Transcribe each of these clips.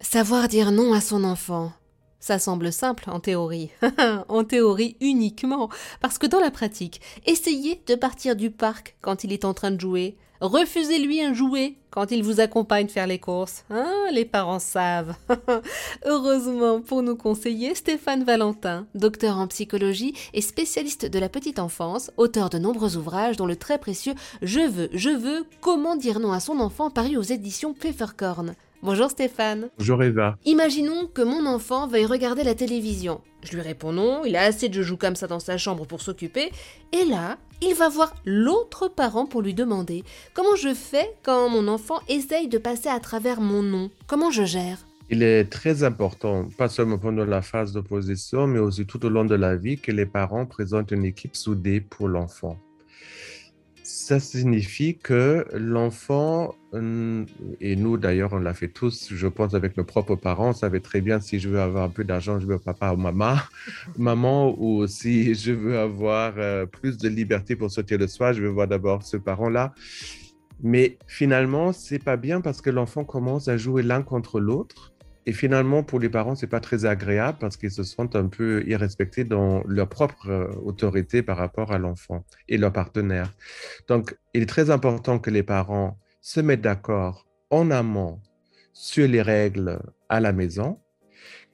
Savoir dire non à son enfant. Ça semble simple en théorie. en théorie uniquement. Parce que dans la pratique, essayez de partir du parc quand il est en train de jouer. Refusez-lui un jouet quand il vous accompagne faire les courses. Hein, les parents savent. Heureusement pour nous conseiller, Stéphane Valentin, docteur en psychologie et spécialiste de la petite enfance, auteur de nombreux ouvrages dont le très précieux Je veux, je veux, comment dire non à son enfant paru aux éditions Pfefferkorn. Bonjour Stéphane. Bonjour Eva. Imaginons que mon enfant veuille regarder la télévision. Je lui réponds non, il a assez de joues comme ça dans sa chambre pour s'occuper. Et là, il va voir l'autre parent pour lui demander comment je fais quand mon enfant essaye de passer à travers mon nom. Comment je gère? Il est très important, pas seulement pendant la phase d'opposition, mais aussi tout au long de la vie, que les parents présentent une équipe soudée pour l'enfant ça signifie que l'enfant, hum, et nous d'ailleurs on l'a fait tous, je pense avec nos propres parents, on savait très bien si je veux avoir un peu d'argent, je veux papa ou maman, maman, ou si je veux avoir euh, plus de liberté pour sortir le soir, je veux voir d'abord ce parent-là. Mais finalement, c'est pas bien parce que l'enfant commence à jouer l'un contre l'autre et finalement, pour les parents, c'est pas très agréable parce qu'ils se sentent un peu irrespectés dans leur propre euh, autorité par rapport à l'enfant et leur partenaire. Donc, il est très important que les parents se mettent d'accord en amont sur les règles à la maison.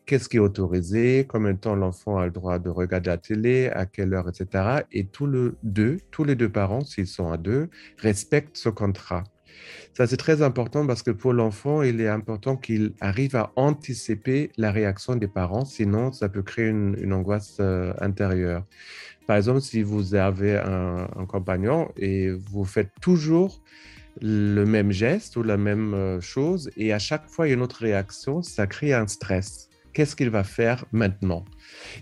Qu'est-ce qui est autorisé, combien de temps l'enfant a le droit de regarder la télé, à quelle heure, etc. Et tous, le deux, tous les deux parents, s'ils sont à deux, respectent ce contrat. Ça, c'est très important parce que pour l'enfant, il est important qu'il arrive à anticiper la réaction des parents, sinon ça peut créer une, angoisse euh, intérieure. Par exemple, si vous avez un, compagnon et vous faites toujours le même geste ou la même euh, chose et à chaque fois une autre réaction, ça crée un stress. Qu'est-ce qu'il va faire maintenant?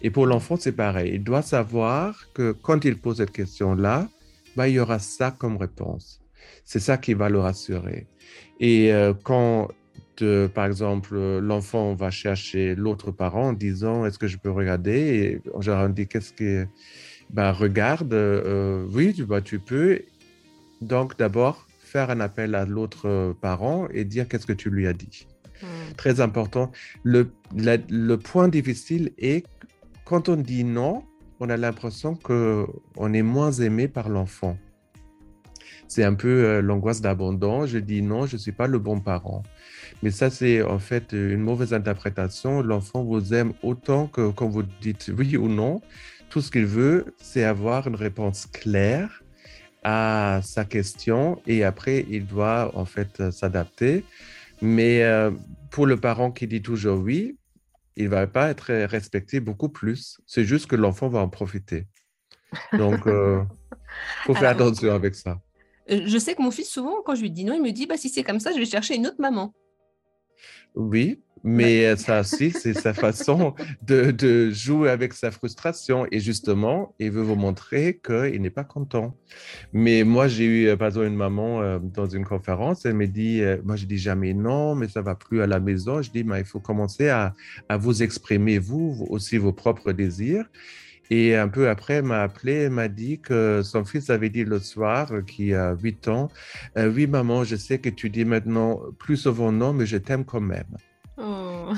Et pour l'enfant, c'est pareil. Il doit savoir que quand il pose cette question-là, bah, il y aura ça comme réponse. C'est ça qui va le rassurer. Et euh, quand, par exemple, l'enfant va chercher l'autre parent en disant Est-ce que je peux regarder? Et on dit Qu'est-ce que. Ben, regarde, euh, oui, tu, tu peux. Donc, d'abord, faire un appel à l'autre parent et dire Qu'est-ce que tu lui as dit? Hmm. Très important. Le, le point difficile est quand on dit non, on a l'impression qu'on est moins aimé par l'enfant. C'est un peu euh, l'angoisse d'abandon. Je dis non, je ne suis pas le bon parent. Mais ça, c'est en fait une mauvaise interprétation. L'enfant vous aime autant que quand vous dites oui ou non. Tout ce qu'il veut, c'est avoir une réponse claire à sa question et après, il doit en fait euh, s'adapter. Mais euh, pour le parent qui dit toujours oui, il ne va pas être respecté beaucoup plus. C'est juste que l'enfant va en profiter. Donc, il faut faire attention avec ça. Euh, je sais que mon fils, souvent, quand je lui dis non, il me dit bah, si c'est comme ça, je vais chercher une autre maman. Oui, mais ça aussi, c'est sa façon de, jouer avec sa frustration. Et justement, il veut vous montrer qu'il n'est pas content. Mais moi, j'ai eu, euh, par exemple, une maman euh, dans une conférence, elle me dit, moi, je dis jamais non, mais ça va plus à la maison. Je dis, mais il faut commencer à, à vous exprimer, vous, aussi, vos propres désirs. Et un peu après, elle m'a appelé et m'a dit que son fils avait dit le soir, euh, qui a 8 ans, euh, Oui, maman, je sais que tu dis maintenant plus souvent non, mais je t'aime quand même. Oh.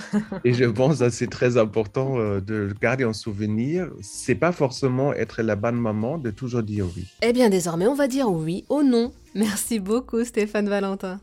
et je pense que c'est très important euh, de garder en souvenir. C'est pas forcément être la bonne maman de toujours dire oui. Eh bien, désormais, on va dire oui ou non. Merci beaucoup, Stéphane Valentin.